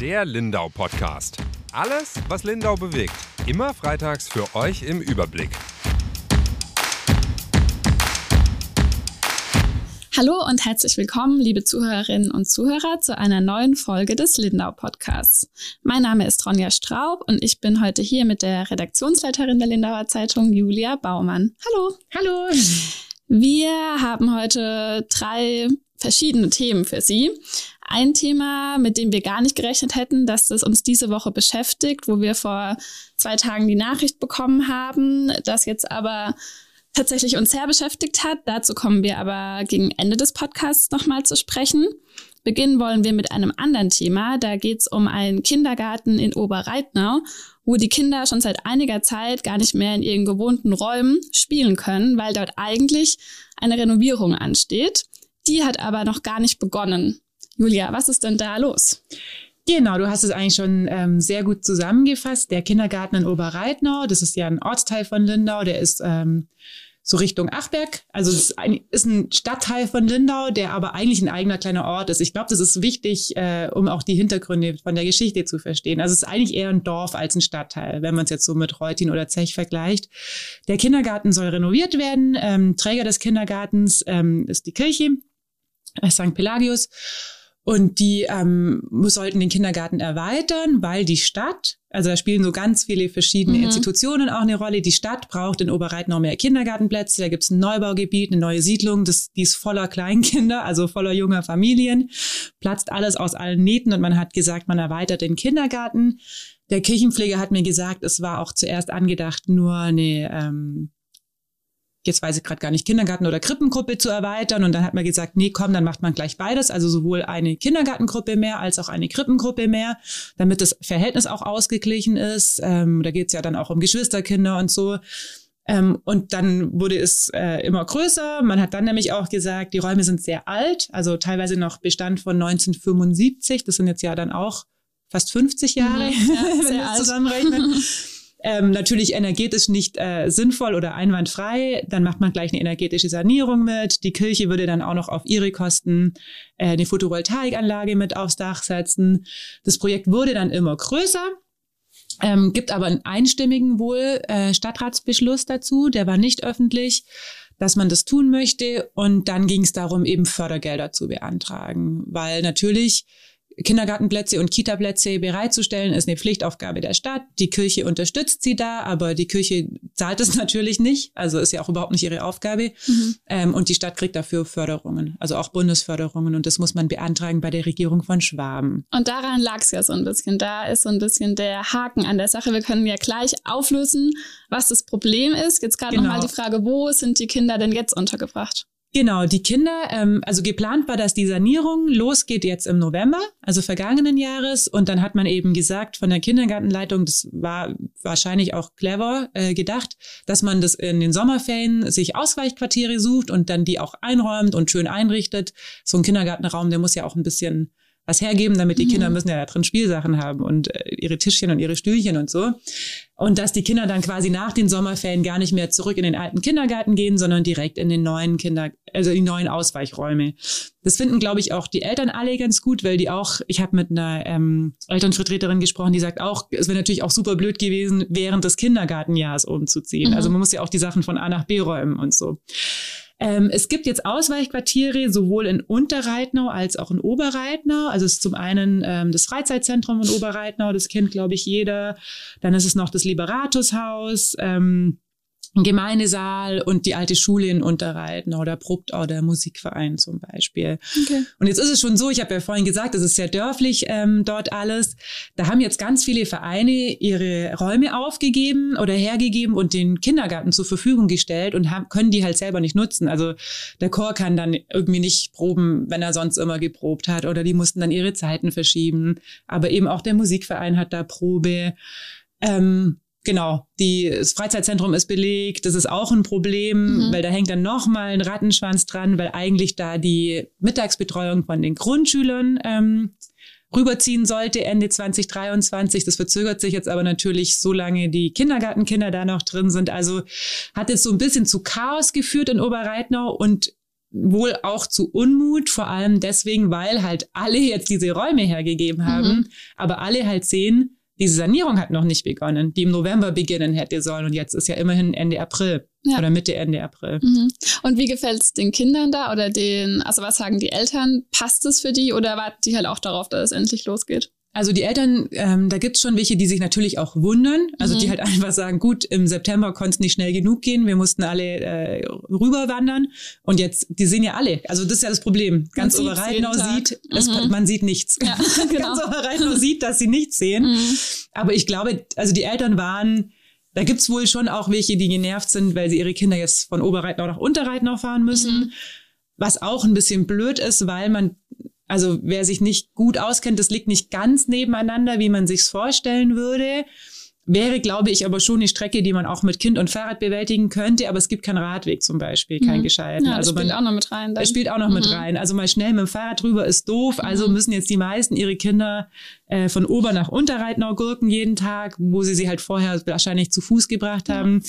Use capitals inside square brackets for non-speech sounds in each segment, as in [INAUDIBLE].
Der Lindau Podcast. Alles, was Lindau bewegt. Immer freitags für euch im Überblick. Hallo und herzlich willkommen, liebe Zuhörerinnen und Zuhörer, zu einer neuen Folge des Lindau Podcasts. Mein Name ist Ronja Straub und ich bin heute hier mit der Redaktionsleiterin der Lindauer Zeitung, Julia Baumann. Hallo. Hallo. Wir haben heute drei verschiedene Themen für Sie. Ein Thema, mit dem wir gar nicht gerechnet hätten, dass das uns diese Woche beschäftigt, wo wir vor zwei Tagen die Nachricht bekommen haben, das jetzt aber tatsächlich uns sehr beschäftigt hat. Dazu kommen wir aber gegen Ende des Podcasts nochmal zu sprechen. Beginnen wollen wir mit einem anderen Thema. Da geht es um einen Kindergarten in Oberreitnau, wo die Kinder schon seit einiger Zeit gar nicht mehr in ihren gewohnten Räumen spielen können, weil dort eigentlich eine Renovierung ansteht. Die hat aber noch gar nicht begonnen. Julia, was ist denn da los? Genau, du hast es eigentlich schon ähm, sehr gut zusammengefasst. Der Kindergarten in Oberreitnau, das ist ja ein Ortsteil von Lindau, der ist ähm, so Richtung Achberg. Also es ist ein, ist ein Stadtteil von Lindau, der aber eigentlich ein eigener kleiner Ort ist. Ich glaube, das ist wichtig, äh, um auch die Hintergründe von der Geschichte zu verstehen. Also es ist eigentlich eher ein Dorf als ein Stadtteil, wenn man es jetzt so mit Reutin oder Zech vergleicht. Der Kindergarten soll renoviert werden. Ähm, Träger des Kindergartens ähm, ist die Kirche, äh, St. Pelagius. Und die ähm, sollten den Kindergarten erweitern, weil die Stadt, also da spielen so ganz viele verschiedene mhm. Institutionen auch eine Rolle. Die Stadt braucht in Oberreitnau mehr Kindergartenplätze. Da gibt es ein Neubaugebiet, eine neue Siedlung, das, die ist voller Kleinkinder, also voller junger Familien. Platzt alles aus allen Nähten und man hat gesagt, man erweitert den Kindergarten. Der Kirchenpfleger hat mir gesagt, es war auch zuerst angedacht, nur eine ähm, jetzt weiß ich gerade gar nicht, Kindergarten- oder Krippengruppe zu erweitern. Und dann hat man gesagt, nee, komm, dann macht man gleich beides. Also sowohl eine Kindergartengruppe mehr als auch eine Krippengruppe mehr, damit das Verhältnis auch ausgeglichen ist. Ähm, da geht's ja dann auch um Geschwisterkinder und so. Ähm, und dann wurde es äh, immer größer. Man hat dann nämlich auch gesagt, die Räume sind sehr alt, also teilweise noch Bestand von 1975. Das sind jetzt ja dann auch fast 50 Jahre, mhm, ja, [LAUGHS] wenn wir zusammenrechnen. [LAUGHS] ähm, natürlich energetisch nicht äh, sinnvoll oder einwandfrei, dann macht man gleich eine energetische Sanierung mit. Die Kirche würde dann auch noch auf ihre Kosten äh, eine Photovoltaikanlage mit aufs Dach setzen. Das Projekt wurde dann immer größer. Ähm, gibt aber einen einstimmigen wohl äh, Stadtratsbeschluss dazu, der war nicht öffentlich, dass man das tun möchte. Und dann ging es darum, eben Fördergelder zu beantragen, weil natürlich Kindergartenplätze und Kitaplätze bereitzustellen, ist eine Pflichtaufgabe der Stadt. Die Kirche unterstützt sie da, aber die Kirche zahlt es [LAUGHS] natürlich nicht. Also ist ja auch überhaupt nicht ihre Aufgabe. Mhm. Ähm, und die Stadt kriegt dafür Förderungen, also auch Bundesförderungen. Und das muss man beantragen bei der Regierung von Schwaben. Und daran lag es ja so ein bisschen. Da ist so ein bisschen der Haken an der Sache. Wir können ja gleich auflösen, was das Problem ist. Jetzt gerade genau. nochmal die Frage, wo sind die Kinder denn jetzt untergebracht? Genau, die Kinder, ähm, also geplant war, dass die Sanierung losgeht jetzt im November, also vergangenen Jahres. Und dann hat man eben gesagt von der Kindergartenleitung, das war wahrscheinlich auch clever äh, gedacht, dass man das in den Sommerferien sich Ausweichquartiere sucht und dann die auch einräumt und schön einrichtet. So ein Kindergartenraum, der muss ja auch ein bisschen was hergeben, damit die mhm. Kinder müssen ja da drin Spielsachen haben und äh, ihre Tischchen und ihre Stühlchen und so. Und dass die Kinder dann quasi nach den Sommerferien gar nicht mehr zurück in den alten Kindergarten gehen, sondern direkt in den neuen Kinder, also die neuen Ausweichräume. Das finden, glaube ich, auch die Eltern alle ganz gut, weil die auch, ich habe mit einer ähm, Elternvertreterin gesprochen, die sagt auch, es wäre natürlich auch super blöd gewesen, während des Kindergartenjahres umzuziehen. Mhm. Also man muss ja auch die Sachen von A nach B räumen und so. Ähm, es gibt jetzt Ausweichquartiere sowohl in Unterreitnau als auch in Oberreitnau. Also es ist zum einen ähm, das Freizeitzentrum in Oberreitnau, das kennt, glaube ich, jeder. Dann ist es noch das Liberatushaus. Ähm, Gemeindesaal und die alte Schule in Unterreiten oder Probtau, der Musikverein zum Beispiel. Okay. Und jetzt ist es schon so, ich habe ja vorhin gesagt, es ist sehr dörflich ähm, dort alles. Da haben jetzt ganz viele Vereine ihre Räume aufgegeben oder hergegeben und den Kindergarten zur Verfügung gestellt und haben, können die halt selber nicht nutzen. Also der Chor kann dann irgendwie nicht proben, wenn er sonst immer geprobt hat oder die mussten dann ihre Zeiten verschieben. Aber eben auch der Musikverein hat da Probe. Ähm, Genau, die, das Freizeitzentrum ist belegt, das ist auch ein Problem, mhm. weil da hängt dann nochmal ein Rattenschwanz dran, weil eigentlich da die Mittagsbetreuung von den Grundschülern ähm, rüberziehen sollte Ende 2023. Das verzögert sich jetzt aber natürlich, solange die Kindergartenkinder da noch drin sind. Also hat es so ein bisschen zu Chaos geführt in Oberreitnau und wohl auch zu Unmut, vor allem deswegen, weil halt alle jetzt diese Räume hergegeben haben, mhm. aber alle halt sehen, diese Sanierung hat noch nicht begonnen, die im November beginnen hätte sollen und jetzt ist ja immerhin Ende April ja. oder Mitte, Ende April. Mhm. Und wie gefällt es den Kindern da oder den, also was sagen die Eltern? Passt es für die oder warten die halt auch darauf, dass es endlich losgeht? Also die Eltern, ähm, da gibt's schon welche, die sich natürlich auch wundern. Also mhm. die halt einfach sagen, gut, im September konnte es nicht schnell genug gehen, wir mussten alle äh, rüberwandern. Und jetzt, die sehen ja alle. Also das ist ja das Problem. Ganz Oberreitnau sieht, es, mhm. man sieht nichts. Ja, [LAUGHS] [LAUGHS] genau. Ganz Oberreitnau sieht, dass sie nichts sehen. Mhm. Aber ich glaube, also die Eltern waren, da gibt's wohl schon auch welche, die genervt sind, weil sie ihre Kinder jetzt von Oberreitnau nach Unterreitnau fahren müssen. Mhm. Was auch ein bisschen blöd ist, weil man also wer sich nicht gut auskennt, das liegt nicht ganz nebeneinander, wie man sich's vorstellen würde. Wäre, glaube ich, aber schon eine Strecke, die man auch mit Kind und Fahrrad bewältigen könnte, aber es gibt keinen Radweg zum Beispiel, keinen mhm. gescheiten. Ja, das also spielt man, auch noch mit rein. Das spielt auch noch mhm. mit rein. Also mal schnell mit dem Fahrrad drüber ist doof. Also mhm. müssen jetzt die meisten ihre Kinder äh, von Ober nach Unterreitnau gurken jeden Tag, wo sie sie halt vorher wahrscheinlich zu Fuß gebracht haben.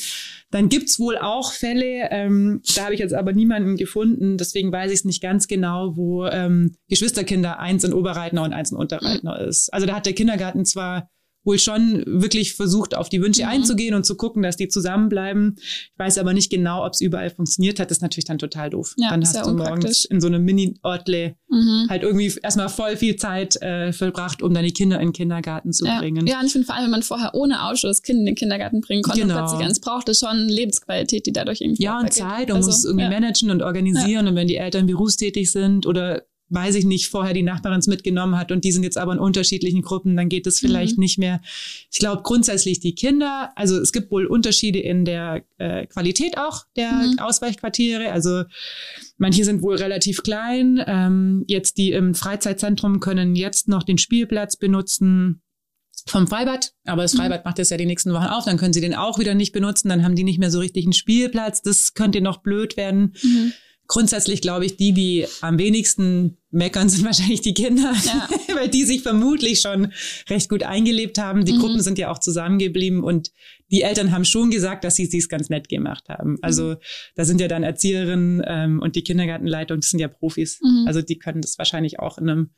Dann gibt's wohl auch Fälle, ähm, da habe ich jetzt aber niemanden gefunden, deswegen weiß ich es nicht ganz genau, wo ähm, Geschwisterkinder eins in Oberreitnau und eins in Unterreitnau mhm. ist. Also da hat der Kindergarten zwar wohl schon wirklich versucht, auf die Wünsche mhm. einzugehen und zu gucken, dass die zusammenbleiben. Ich weiß aber nicht genau, ob es überall funktioniert hat. Das ist natürlich dann total doof. Ja, dann hast du morgens in so einem Mini-Ortle mhm. halt irgendwie erstmal voll viel Zeit äh, verbracht, um deine Kinder in den Kindergarten zu ja. bringen. Ja, und ich finde vor allem, wenn man vorher ohne Auto das Kind in den Kindergarten bringen konnte genau. und plötzlich eins braucht, ist schon Lebensqualität, die dadurch irgendwie Ja, und Zeit und also, muss irgendwie ja. managen und organisieren. Und wenn die Eltern berufstätig sind oder weiß ich nicht, vorher die Nachbarin es mitgenommen hat und die sind jetzt aber in unterschiedlichen Gruppen, dann geht es vielleicht mhm. nicht mehr. Ich glaube grundsätzlich die Kinder, also es gibt wohl Unterschiede in der äh, Qualität auch der mhm. Ausweichquartiere. Also manche sind wohl relativ klein. Ähm, jetzt die im Freizeitzentrum können jetzt noch den Spielplatz benutzen vom Freibad, aber das mhm. Freibad mhm. macht das ja die nächsten Wochen auf, dann können sie den auch wieder nicht benutzen, dann haben die nicht mehr so richtig einen Spielplatz, das könnte noch blöd werden. Mhm grundsätzlich glaube ich, die, die am wenigsten meckern, sind [LAUGHS] wahrscheinlich die Kinder, ja. [LAUGHS] weil die sich vermutlich schon recht gut eingelebt haben. Die mhm. Gruppen sind ja auch zusammengeblieben und die Eltern haben schon gesagt, dass sie es ganz nett gemacht haben. Also mhm. da sind ja dann Erzieherinnen ähm, und die Kindergartenleitung, das sind ja Profis. Mhm. Also die können das wahrscheinlich auch in einem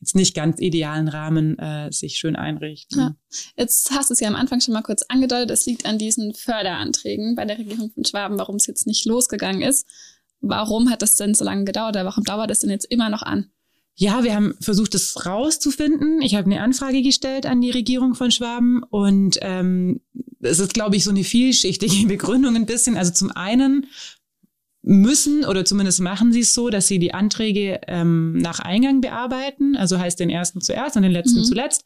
jetzt nicht ganz idealen Rahmen äh, sich schön einrichten. Ja. Jetzt hast du es ja am Anfang schon mal kurz angedeutet, es liegt an diesen Förderanträgen bei der Regierung von Schwaben, warum es jetzt nicht losgegangen ist warum hat das denn so lange gedauert? Warum dauert das denn jetzt immer noch an? Ja, wir haben versucht, das rauszufinden. Ich habe eine Anfrage gestellt an die Regierung von Schwaben und ähm, es ist, glaube ich, so eine vielschichtige [LAUGHS] Begründung ein bisschen. Also zum einen müssen oder zumindest machen sie es so, dass sie die Anträge ähm, nach Eingang bearbeiten. Also heißt den ersten zuerst und den letzten mhm. zuletzt.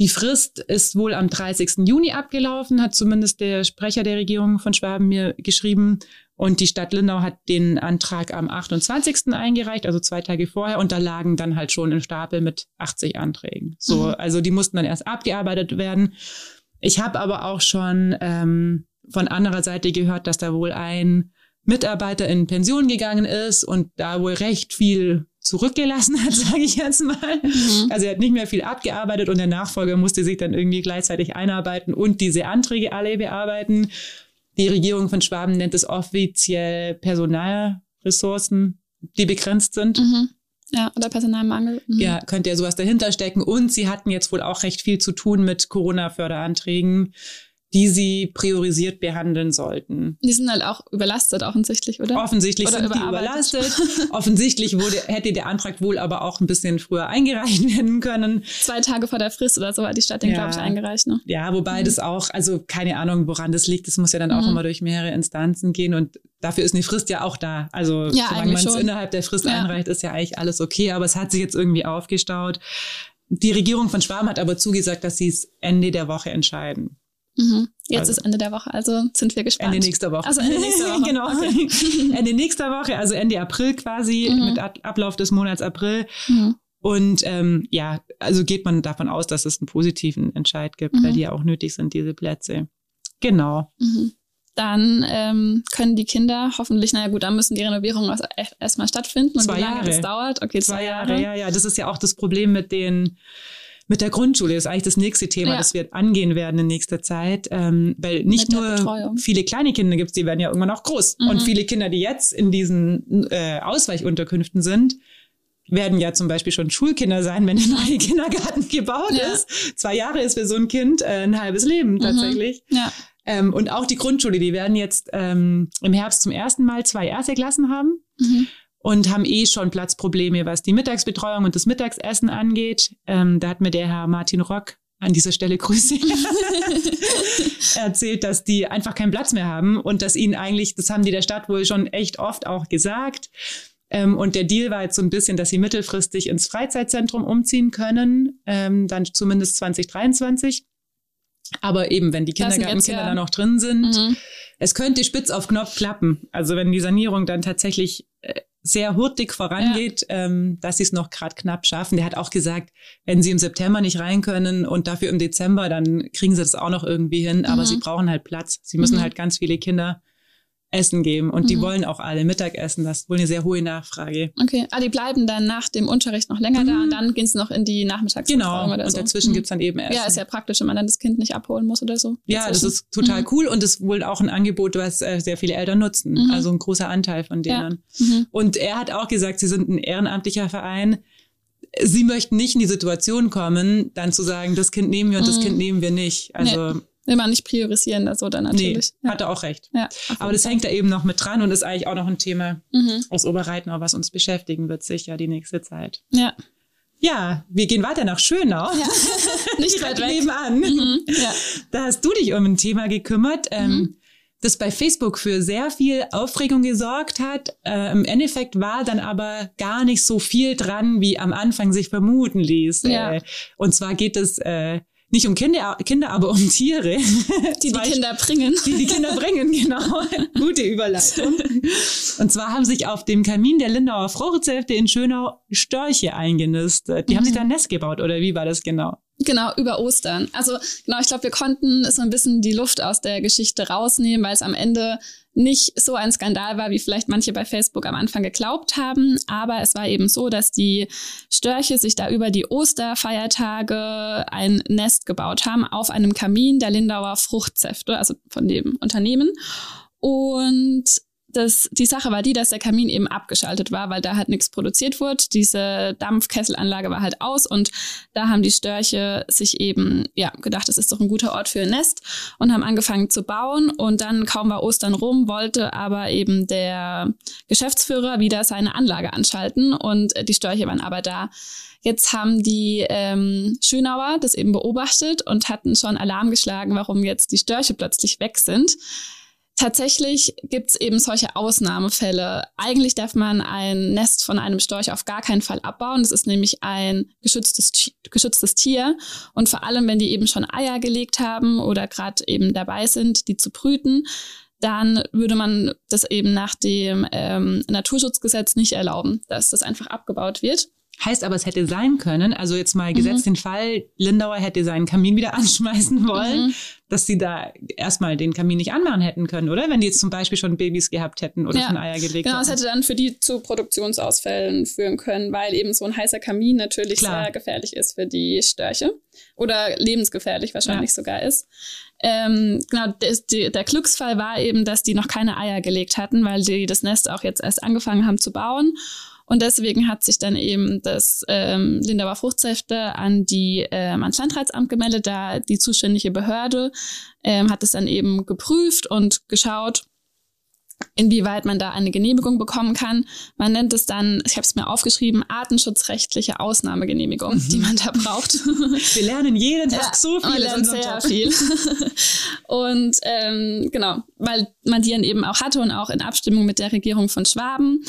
Die Frist ist wohl am 30. Juni abgelaufen, hat zumindest der Sprecher der Regierung von Schwaben mir geschrieben. Und die Stadt Lindau hat den Antrag am 28. eingereicht, also zwei Tage vorher, und da lagen dann halt schon ein Stapel mit 80 Anträgen. So, mhm. also die mussten dann erst abgearbeitet werden. Ich habe aber auch schon ähm, von anderer Seite gehört, dass da wohl ein Mitarbeiter in Pension gegangen ist und da wohl recht viel zurückgelassen hat, [LAUGHS] sage ich jetzt mal. Mhm. Also er hat nicht mehr viel abgearbeitet und der Nachfolger musste sich dann irgendwie gleichzeitig einarbeiten und diese Anträge alle bearbeiten. Die Regierung von Schwaben nennt es offiziell Personalressourcen, die begrenzt sind. Mhm. Ja, oder Personalmangel. Mhm. Ja, könnte ja sowas dahinter stecken. Und sie hatten jetzt wohl auch recht viel zu tun mit Corona-Förderanträgen die sie priorisiert behandeln sollten. Die sind halt auch überlastet offensichtlich, oder? Offensichtlich oder sind die überlastet. [LAUGHS] offensichtlich wurde, hätte der Antrag wohl aber auch ein bisschen früher eingereicht [LAUGHS] werden können. Zwei Tage vor der Frist oder so hat die Stadt den, ja. glaube ich, eingereicht. Ne? Ja, wobei mhm. das auch, also keine Ahnung, woran das liegt. Das muss ja dann auch mhm. immer durch mehrere Instanzen gehen und dafür ist eine Frist ja auch da. Also ja, solange man es innerhalb der Frist ja. einreicht, ist ja eigentlich alles okay, aber es hat sich jetzt irgendwie aufgestaut. Die Regierung von Schwarm hat aber zugesagt, dass sie es Ende der Woche entscheiden. Mhm. Jetzt also, ist Ende der Woche, also sind wir gespannt. Ende nächster Woche. Also Ende nächster [LAUGHS] Woche. genau. Okay. [LAUGHS] Ende nächster Woche, also Ende April quasi, mhm. mit Ablauf des Monats April. Mhm. Und ähm, ja, also geht man davon aus, dass es einen positiven Entscheid gibt, mhm. weil die ja auch nötig sind, diese Plätze. Genau. Mhm. Dann ähm, können die Kinder hoffentlich, naja gut, dann müssen die Renovierungen erstmal stattfinden. Und zwei wie lange Jahre. das dauert? Okay, zwei, zwei Jahre. Jahre. Ja, ja, das ist ja auch das Problem mit den mit der Grundschule ist eigentlich das nächste Thema, Ja. das wir angehen werden in nächster Zeit. Ähm, weil nicht Mit nur Betreuung. viele kleine Kinder gibt die werden ja irgendwann auch groß. Mhm. Und viele Kinder, die jetzt in diesen äh, Ausweichunterkünften sind, werden ja zum Beispiel schon Schulkinder sein, wenn der neue [LAUGHS] Kindergarten gebaut Ja. ist. Zwei Jahre ist für so ein Kind äh, ein halbes Leben tatsächlich. Ja. Ähm, und auch die Grundschule, die werden jetzt ähm, im Herbst zum ersten Mal zwei erste Klassen haben Mhm. Und haben eh schon Platzprobleme, was die Mittagsbetreuung und das Mittagsessen angeht. Ähm, da hat mir der Herr Martin Rock an dieser Stelle [LAUGHS] Grüße [LAUGHS] erzählt, dass die einfach keinen Platz mehr haben und dass ihnen eigentlich, das haben die der Stadt wohl schon echt oft auch gesagt. Ähm, und der Deal war jetzt so ein bisschen, dass sie mittelfristig ins Freizeitzentrum umziehen können, ähm, dann zumindest 2023. Aber eben, wenn die Kindergartenkinder ja- da noch drin sind, Mhm. Es könnte spitz auf Knopf klappen. Also wenn die Sanierung dann tatsächlich äh, sehr hurtig vorangeht, ähm, dass sie es noch gerade knapp schaffen. Der hat auch gesagt, wenn sie im September nicht rein können und dafür im Dezember, dann kriegen sie das auch noch irgendwie hin. Aber Mhm. sie brauchen halt Platz. Sie müssen Mhm. halt ganz viele Kinder Essen geben und die Mhm. wollen auch alle Mittagessen. Das ist wohl eine sehr hohe Nachfrage. Okay, ah, die bleiben dann nach dem Unterricht noch länger da Mhm. und dann gehen sie noch in die Nachmittagsbetreuung Genau. oder Und so. dazwischen Mhm. gibt's dann eben Essen. Ja, ist ja praktisch, wenn man dann das Kind nicht abholen muss oder so. Ja, das ist total Mhm. cool und ist wohl auch ein Angebot, was äh, sehr viele Eltern nutzen. Mhm. Also ein großer Anteil von Ja. denen. Mhm. Und er hat auch gesagt, sie sind ein ehrenamtlicher Verein. Sie möchten nicht in die Situation kommen, dann zu sagen, das Kind nehmen wir und das Mhm. Kind nehmen wir nicht. Also, Will man nicht priorisieren, also dann nee, natürlich. ja. hat er auch recht. ja, Aber das hängt da eben noch mit dran und ist eigentlich auch noch ein Thema Mhm. aus Oberreitnau, was uns beschäftigen wird, sicher die nächste Zeit. Ja, Ja, wir gehen weiter nach Schönau. ja. [LAUGHS] nicht weit weg. nebenan. Mhm. Ja. Da hast du dich um ein Thema gekümmert, ähm, das bei Facebook für sehr viel Aufregung gesorgt hat. Äh, Im Endeffekt war dann aber gar nicht so viel dran, wie am Anfang sich vermuten ließ. Ja. Äh, und zwar geht es äh, nicht um Kinder, Kinder, aber um Tiere. [LAUGHS] Die die Kinder bringen. die die Kinder bringen, [LAUGHS] genau. Gute Überleitung. Und zwar haben sich auf dem Kamin der Lindauer Fruchtsäfte in Schönau Störche eingenistet. Die haben Mhm. sich da ein Nest gebaut, oder wie war das genau? Genau, über Ostern. Also genau, ich glaube, wir konnten so ein bisschen die Luft aus der Geschichte rausnehmen, weil es am Ende nicht so ein Skandal war, wie vielleicht manche bei Facebook am Anfang geglaubt haben. Aber es war eben so, dass die Störche sich da über die Osterfeiertage ein Nest gebaut haben auf einem Kamin der Lindauer Fruchtsäfte, also von dem Unternehmen. Und das, die Sache war die, dass der Kamin eben abgeschaltet war, weil da halt nichts produziert wurde. Diese Dampfkesselanlage war halt aus und da haben die Störche sich eben ja gedacht, das ist doch ein guter Ort für ein Nest und haben angefangen zu bauen und dann kaum war Ostern rum, wollte aber eben der Geschäftsführer wieder seine Anlage anschalten und die Störche waren aber da. Jetzt haben die ähm, Schönauer das eben beobachtet und hatten schon Alarm geschlagen, warum jetzt die Störche plötzlich weg sind. Tatsächlich gibt's eben solche Ausnahmefälle. Eigentlich darf man ein Nest von einem Storch auf gar keinen Fall abbauen. Das ist nämlich ein geschütztes, geschütztes Tier. Und vor allem, wenn die eben schon Eier gelegt haben oder gerade eben dabei sind, die zu brüten, dann würde man das eben nach dem ähm, Naturschutzgesetz nicht erlauben, dass das einfach abgebaut wird. Heißt aber, es hätte sein können, also jetzt mal Mhm. gesetzt den Fall, Lindauer hätte seinen Kamin wieder [LAUGHS] anschmeißen wollen, Mhm. dass sie da erstmal den Kamin nicht anmachen hätten können, oder? Wenn die jetzt zum Beispiel schon Babys gehabt hätten oder Ja. schon Eier gelegt Genau, es hätten. hätte dann für die zu Produktionsausfällen führen können, weil eben so ein heißer Kamin natürlich Klar. sehr gefährlich ist für die Störche oder lebensgefährlich wahrscheinlich Ja. sogar ist. Ähm, genau, die, der Glücksfall war eben, dass die noch keine Eier gelegt hatten, weil die das Nest auch jetzt erst angefangen haben zu bauen. Und deswegen hat sich dann eben das ähm, Lindauer Fruchtsäfte an die ähm, ans Landratsamt gemeldet, da die zuständige Behörde ähm, hat es dann eben geprüft und geschaut, inwieweit man da eine Genehmigung bekommen kann. Man nennt es dann, ich habe es mir aufgeschrieben, artenschutzrechtliche Ausnahmegenehmigung, die man da braucht. Wir lernen jeden Tag Ja, so viel. lernt sehr viel. [LAUGHS] und ähm, genau, weil man die dann eben auch hatte und auch in Abstimmung mit der Regierung von Schwaben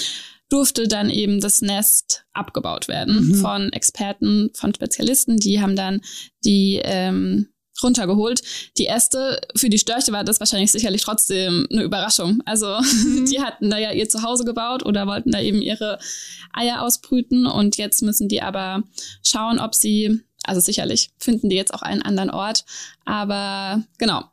durfte dann eben das Nest abgebaut werden Mhm. von Experten, von Spezialisten. Die haben dann die ähm, runtergeholt. Die erste, für die Störche war das wahrscheinlich sicherlich trotzdem eine Überraschung. Also [LAUGHS] die hatten da ja ihr Zuhause gebaut oder wollten da eben ihre Eier ausbrüten und jetzt müssen die aber schauen, ob sie, also sicherlich finden die jetzt auch einen anderen Ort, aber genau.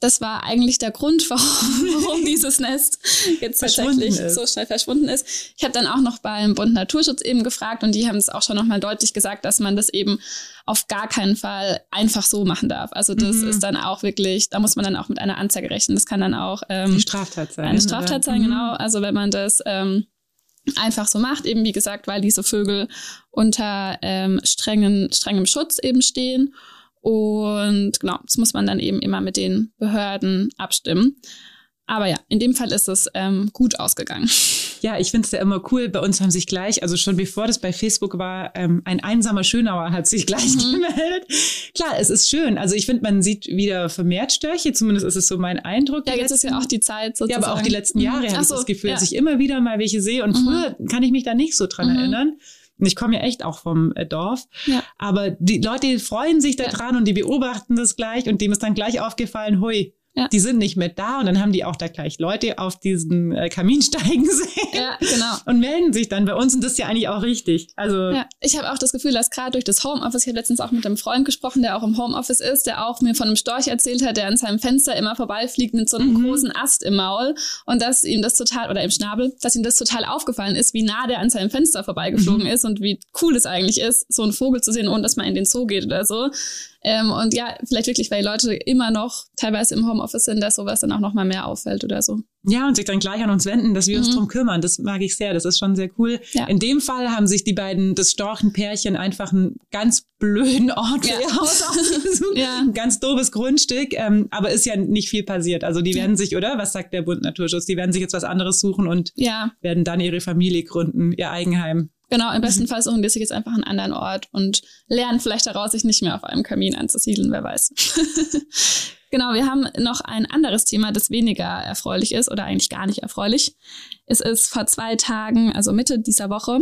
Das war eigentlich der Grund, warum, [LAUGHS] warum dieses Nest jetzt tatsächlich so schnell verschwunden ist. Ich habe dann auch noch beim Bund Naturschutz eben gefragt und die haben es auch schon nochmal deutlich gesagt, dass man das eben auf gar keinen Fall einfach so machen darf. Also das mhm. ist dann auch wirklich, da muss man dann auch mit einer Anzeige rechnen. Das kann dann auch ähm, die Straftat sein. Eine Straftat sein, mhm. genau. Also wenn man das ähm, einfach so macht, eben wie gesagt, weil diese Vögel unter ähm, strengen, strengem Schutz eben stehen. Und genau, das muss man dann eben immer mit den Behörden abstimmen. Aber ja, in dem Fall ist es ähm, gut ausgegangen. [LAUGHS] Ja, ich finde es ja immer cool. Bei uns haben sich gleich, also schon bevor das bei Facebook war, ähm, ein einsamer Schönauer hat sich gleich mhm. gemeldet. Klar, es ist schön. Also ich finde, man sieht wieder vermehrt Störche. Zumindest ist es so mein Eindruck. Ja, jetzt letzten, ist ja auch die Zeit sozusagen. Ja, aber auch die letzten Jahre mhm. habe ich so, das Gefühl, ja. dass ich immer wieder mal welche sehe. Und mhm. früher kann ich mich da nicht so dran mhm. erinnern. Ich komme ja echt auch vom äh, Dorf. Ja. Aber die Leute freuen sich da dran ja. und die beobachten das gleich und dem ist dann gleich aufgefallen, hui, ja. Die sind nicht mehr da und dann haben die auch da gleich Leute auf diesen äh, Kamin [LAUGHS] steigen sehen ja, genau. und melden sich dann bei uns und das ist ja eigentlich auch richtig. Also ja, ich habe auch das Gefühl, dass gerade durch das Homeoffice, ich habe letztens auch mit einem Freund gesprochen, der auch im Homeoffice ist, der auch mir von einem Storch erzählt hat, der an seinem Fenster immer vorbeifliegt mit so einem mhm. großen Ast im Maul und dass ihm das total oder im Schnabel, dass ihm das total aufgefallen ist, wie nah der an seinem Fenster vorbeigeflogen mhm. ist und wie cool es eigentlich ist, so einen Vogel zu sehen, ohne dass man in den Zoo geht oder so. Ähm, und ja, vielleicht wirklich, weil die Leute immer noch teilweise im Homeoffice sind, dass sowas dann auch noch mal mehr auffällt oder so. Ja, und sich dann gleich an uns wenden, dass wir mhm. uns drum kümmern. Das mag ich sehr. Das ist schon sehr cool. Ja. In dem Fall haben sich die beiden, das Storchenpärchen, einfach einen ganz blöden Ort für ja. ihr Haus ausgesucht. [LAUGHS] ja. Ein ganz doofes Grundstück. Ähm, aber ist ja nicht viel passiert. Also die werden sich, oder? Was sagt der Bund Naturschutz? Die werden sich jetzt was anderes suchen und ja. werden dann ihre Familie gründen, ihr Eigenheim. Genau, im besten Fall suchen die sich jetzt einfach einen anderen Ort und lernen vielleicht daraus, sich nicht mehr auf einem Kamin anzusiedeln, wer weiß. [LAUGHS] genau, wir haben noch ein anderes Thema, das weniger erfreulich ist oder eigentlich gar nicht erfreulich. Es ist vor zwei Tagen, also Mitte dieser Woche,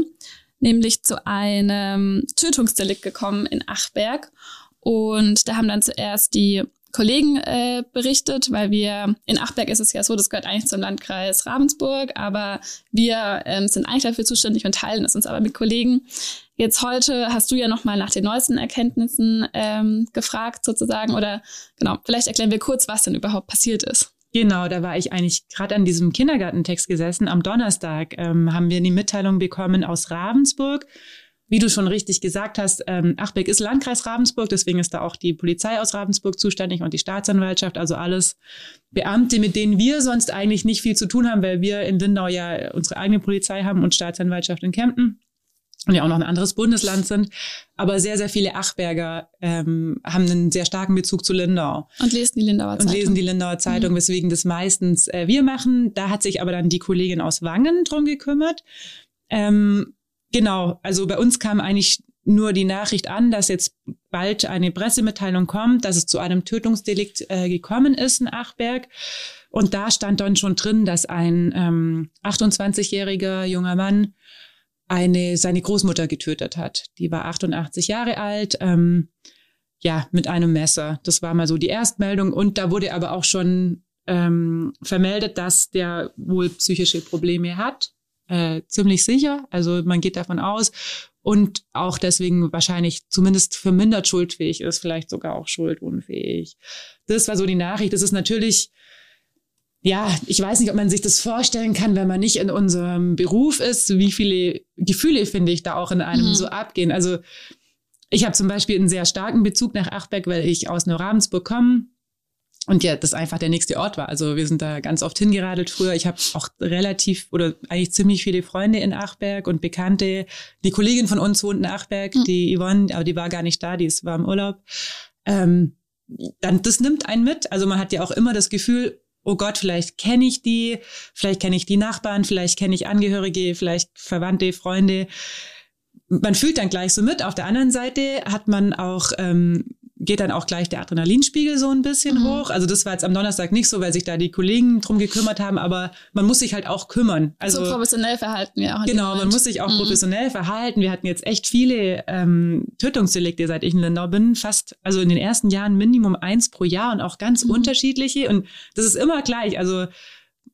nämlich zu einem Tötungsdelikt gekommen in Achberg. Und da haben dann zuerst die Kollegen äh, berichtet, weil wir in Achberg ist es ja so, das gehört eigentlich zum Landkreis Ravensburg, aber wir ähm, sind eigentlich dafür zuständig und teilen es uns aber mit Kollegen. Jetzt heute hast du ja noch mal nach den neuesten Erkenntnissen ähm, gefragt sozusagen oder genau, vielleicht erklären wir kurz, was denn überhaupt passiert ist. Genau, da war ich eigentlich gerade an diesem Kindergartentext gesessen. Am Donnerstag ähm, haben wir die Mitteilung bekommen aus Ravensburg wie du schon richtig gesagt hast, ähm, Achbeck ist Landkreis Ravensburg, deswegen ist da auch die Polizei aus Ravensburg zuständig und die Staatsanwaltschaft, also alles Beamte, mit denen wir sonst eigentlich nicht viel zu tun haben, weil wir in Lindau ja unsere eigene Polizei haben und Staatsanwaltschaft in Kempten und ja auch noch ein anderes Bundesland sind. Aber sehr, sehr viele Achberger ähm, haben einen sehr starken Bezug zu Lindau. Und lesen die Lindauer Zeitung. Und lesen die Lindauer Zeitung, mhm. weswegen das meistens äh, wir machen. Da hat sich aber dann die Kollegin aus Wangen drum gekümmert. Ähm, Genau, also bei uns kam eigentlich nur die Nachricht an, dass jetzt bald eine Pressemitteilung kommt, dass es zu einem Tötungsdelikt äh, gekommen ist in Achberg. Und da stand dann schon drin, dass ein ähm, 28-jähriger junger Mann eine seine Großmutter getötet hat. Die war 88 Jahre alt, ähm, ja, mit einem Messer. Das war mal so die Erstmeldung. Und da wurde aber auch schon ähm, vermeldet, dass der wohl psychische Probleme hat äh, ziemlich sicher. Also man geht davon aus und auch deswegen wahrscheinlich zumindest vermindert schuldfähig ist, vielleicht sogar auch schuldunfähig. Das war so die Nachricht. Das ist natürlich, ja, ich weiß nicht, ob man sich das vorstellen kann, wenn man nicht in unserem Beruf ist, wie viele Gefühle, finde ich, da auch in einem mhm. so abgehen. Also ich habe zum Beispiel einen sehr starken Bezug nach Achberg, weil ich aus Neurabensburg komme und ja, das einfach der nächste Ort war. Also wir sind da ganz oft hingeradelt früher. Ich habe auch relativ oder eigentlich ziemlich viele Freunde in Achberg und Bekannte. Die Kollegin von uns wohnt in Achberg, mhm. die Yvonne, aber die war gar nicht da, die ist, war im Urlaub. Ähm, dann, das nimmt einen mit. Also man hat ja auch immer das Gefühl, oh Gott, vielleicht kenne ich die, vielleicht kenne ich die Nachbarn, vielleicht kenne ich Angehörige, vielleicht Verwandte, Freunde. Man fühlt dann gleich so mit. Auf der anderen Seite hat man auch ähm, geht dann auch gleich der Adrenalinspiegel so ein bisschen mhm. hoch. Also das war jetzt am Donnerstag nicht so, weil sich da die Kollegen drum gekümmert haben, aber man muss sich halt auch kümmern. Also so professionell verhalten wir auch. Genau, man muss sich auch mhm. professionell verhalten. Wir hatten jetzt echt viele ähm, Tötungsdelikte, seit ich in Lindau bin, fast, also in den ersten Jahren Minimum eins pro Jahr und auch ganz mhm. unterschiedliche. Und das ist immer gleich. Also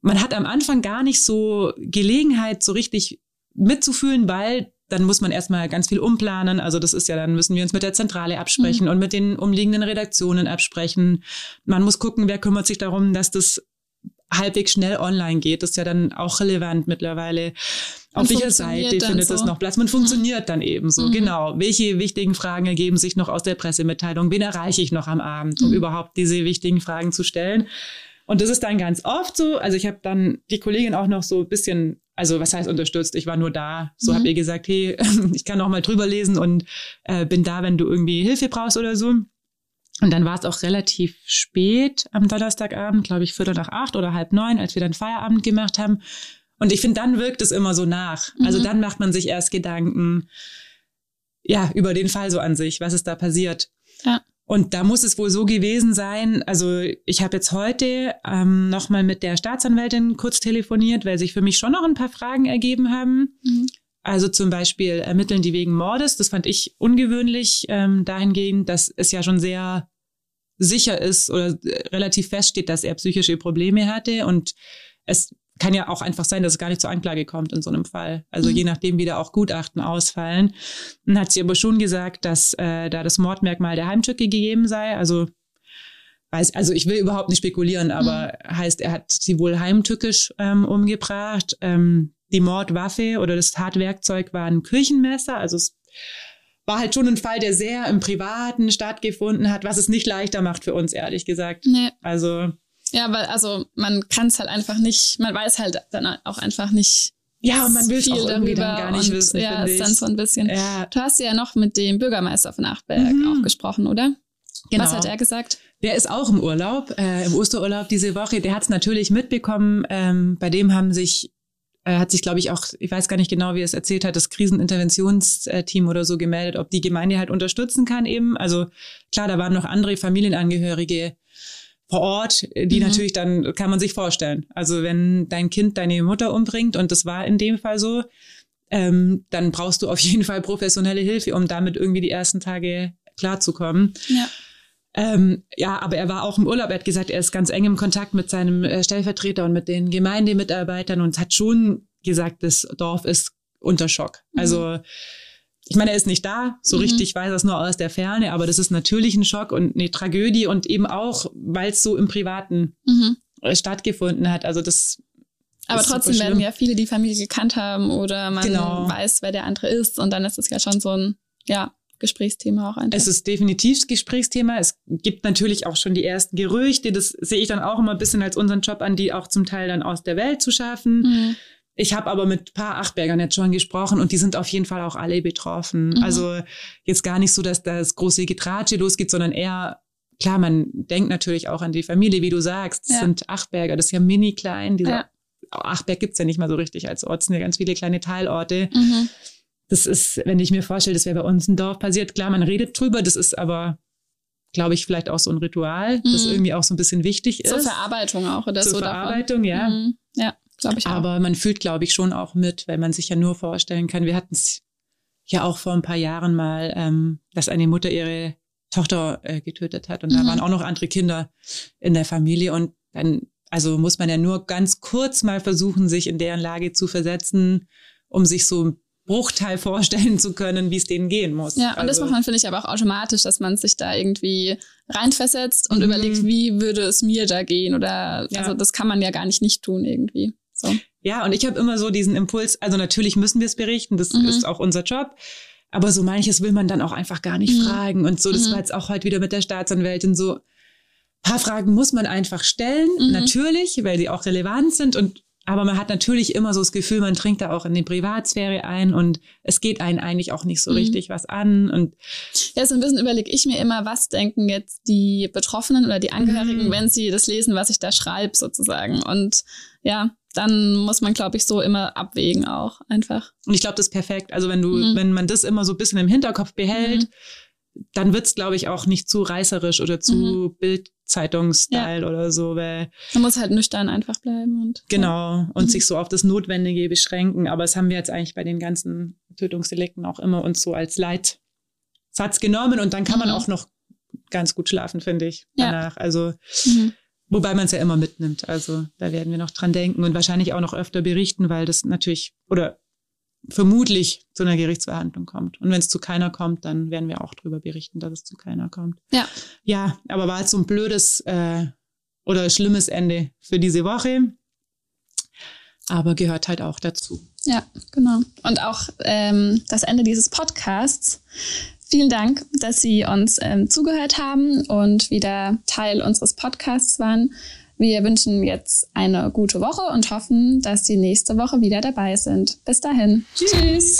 man hat am Anfang gar nicht so Gelegenheit, so richtig mitzufühlen, weil dann muss man erstmal ganz viel umplanen. Also das ist ja, dann müssen wir uns mit der Zentrale absprechen mhm. und mit den umliegenden Redaktionen absprechen. Man muss gucken, wer kümmert sich darum, dass das halbwegs schnell online geht. Das ist ja dann auch relevant mittlerweile. Auf welcher Seite findet so. das noch Platz? Man funktioniert mhm. dann eben so, mhm. genau. Welche wichtigen Fragen ergeben sich noch aus der Pressemitteilung? Wen erreiche ich noch am Abend, um mhm. überhaupt diese wichtigen Fragen zu stellen? Und das ist dann ganz oft so. Also ich habe dann die Kollegin auch noch so ein bisschen, also was heißt unterstützt? Ich war nur da. So mhm. habe ihr gesagt, hey, [LAUGHS] ich kann auch mal drüber lesen und äh, bin da, wenn du irgendwie Hilfe brauchst oder so. Und dann war es auch relativ spät am Donnerstagabend, glaube ich, Viertel nach acht oder halb neun, als wir dann Feierabend gemacht haben. Und ich finde, dann wirkt es immer so nach. Also mhm. Also dann macht man sich erst Gedanken, ja, über den Fall so an sich, was ist da passiert. Ja. Und da muss es wohl so gewesen sein. Also ich habe jetzt heute ähm, nochmal mit der Staatsanwältin kurz telefoniert, weil sich für mich schon noch ein paar Fragen ergeben haben. Mhm. Also zum Beispiel ermitteln die wegen Mordes. Das fand ich ungewöhnlich ähm, dahingehend, dass es ja schon sehr sicher ist oder äh, relativ feststeht, dass er psychische Probleme hatte. Und es kann ja auch einfach sein, dass es gar nicht zur Anklage kommt in so einem Fall. Also mhm. je nachdem, wie da auch Gutachten ausfallen. Dann hat sie aber schon gesagt, dass äh, da das Mordmerkmal der Heimtücke gegeben sei. Also weiß, also ich will überhaupt nicht spekulieren, aber mhm. heißt, er hat sie wohl heimtückisch ähm, umgebracht. Ähm, die Mordwaffe oder das Tatwerkzeug war ein Küchenmesser. Also es war halt schon ein Fall, der sehr im Privaten stattgefunden hat, was es nicht leichter macht für uns, ehrlich gesagt. Nee. Also. Ja, weil, also man kann es halt einfach nicht, man weiß halt dann auch einfach nicht. Ja, und man will viel auch darüber dann gar nicht und, wissen. Ja, ist dann so ein bisschen. Ja. Du hast ja noch mit dem Bürgermeister von Achtberg mhm. auch gesprochen, oder? Genau. Was hat er gesagt? Der ist auch im Urlaub, äh, im Osterurlaub diese Woche. Der hat es natürlich mitbekommen. Ähm, bei dem haben sich äh, hat sich, glaube ich, auch, ich weiß gar nicht genau, wie er es erzählt hat, das Kriseninterventionsteam oder so gemeldet, ob die Gemeinde halt unterstützen kann eben. Also klar, da waren noch andere Familienangehörige vor Ort, die mhm. natürlich dann, kann man sich vorstellen. Also wenn dein Kind deine Mutter umbringt, und das war in dem Fall so, ähm, dann brauchst du auf [LAUGHS] jeden Fall professionelle Hilfe, um damit irgendwie die ersten Tage klarzukommen. Ja. Ähm, ja, aber er war auch im Urlaub. Er hat gesagt, er ist ganz eng im Kontakt mit seinem äh, Stellvertreter und mit den Gemeindemitarbeitern und hat schon gesagt, das Dorf ist unter Schock. Mhm. Also ich meine, er ist nicht da, so mhm. richtig weiß er es nur aus der Ferne, aber das ist natürlich ein Schock und eine Tragödie und eben auch, weil es so im Privaten mhm. Äh, stattgefunden hat. Also das aber trotzdem werden ja viele die Familie gekannt haben oder man genau. weiß, wer der andere ist und dann ist es ja schon so ein, ja, Gesprächsthema auch einfach. Es ist definitiv Gesprächsthema. Es gibt natürlich auch schon die ersten Gerüchte. Das sehe ich dann auch immer ein bisschen als unseren Job an, die auch zum Teil dann aus der Welt zu schaffen. Mhm. Ich habe aber mit ein paar Achtbergern jetzt schon gesprochen und die sind auf jeden Fall auch alle betroffen. Mhm. Also jetzt gar nicht so, dass das große Getratsche losgeht, sondern eher, klar, man denkt natürlich auch an die Familie, wie du sagst. Das ja. sind Achtberger, das ist ja mini klein. Dieser ja. Achtberg gibt's ja nicht mal so richtig als Ort, es sind ja ganz viele kleine Teilorte. Mhm das ist, wenn ich mir vorstelle, das wäre bei uns ein Dorf passiert, klar, man redet drüber, das ist aber, glaube ich, vielleicht auch so ein Ritual, mhm. das irgendwie auch so ein bisschen wichtig ist. Zur Verarbeitung auch, oder Zur so Verarbeitung, davon. ja. Mhm. Ja, glaube ich auch. Aber man fühlt, glaube ich, schon auch mit, weil man sich ja nur vorstellen kann, wir hatten es ja auch vor ein paar Jahren mal, ähm, dass eine Mutter ihre Tochter äh, getötet hat und mhm. da waren auch noch andere Kinder in der Familie und dann also muss man ja nur ganz kurz mal versuchen, sich in deren Lage zu versetzen, um sich so Bruchteil vorstellen zu können, wie es denen gehen muss. Ja, und also. das macht man, finde ich, aber auch automatisch, dass man sich da irgendwie reinversetzt und mhm. überlegt, wie würde es mir da gehen oder ja. also das kann man ja gar nicht nicht tun irgendwie. So. Ja, und ich habe immer so diesen Impuls, also natürlich müssen wir es berichten, das mhm. ist auch unser Job. Aber so manches will man dann auch einfach gar nicht mhm. fragen. Und so, das mhm. war jetzt auch heute wieder mit der Staatsanwältin so. Paar Fragen muss man einfach stellen, mhm. natürlich, weil die auch relevant sind. Und aber man hat natürlich immer so das Gefühl, man trinkt da auch in die Privatsphäre ein und es geht einen eigentlich auch nicht so mhm. richtig was an. Und ja, so ein bisschen überlege ich mir immer, was denken jetzt die Betroffenen oder die Angehörigen, mhm. wenn sie das lesen, was ich da schreibe, sozusagen. Und ja, dann muss man, glaube ich, so immer abwägen auch einfach. Und ich glaube, das ist perfekt. Also wenn du, mhm. wenn man das immer so ein bisschen im Hinterkopf behält, mhm dann wird's, glaube ich, auch nicht zu reißerisch oder zu mhm. Bildzeitungsstyle ja. oder so, weil man muss halt nüchtern einfach bleiben und genau ja. und mhm. sich so auf das Notwendige beschränken. Aber das haben wir jetzt eigentlich bei den ganzen Tötungsdelikten auch immer uns so als Leitsatz genommen und dann kann mhm. man auch noch ganz gut schlafen, finde ich danach. Also mhm. Wobei man es ja immer mitnimmt. Also da werden wir noch dran denken und wahrscheinlich auch noch öfter berichten, weil das natürlich, oder vermutlich zu einer Gerichtsverhandlung kommt. Und wenn es zu keiner kommt, dann werden wir auch darüber berichten, dass es zu keiner kommt. Ja. Ja, aber war jetzt so ein blödes äh, oder schlimmes Ende für diese Woche. Aber gehört halt auch dazu. Ja, genau. Und auch ähm, das Ende dieses Podcasts. Vielen Dank, dass Sie uns ähm, zugehört haben und wieder Teil unseres Podcasts waren. Wir wünschen jetzt eine gute Woche und hoffen, dass Sie nächste Woche wieder dabei sind. Bis dahin. Tschüss.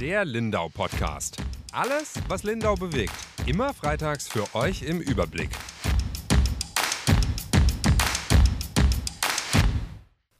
Der Lindau Podcast. Alles, was Lindau bewegt. Immer freitags für euch im Überblick.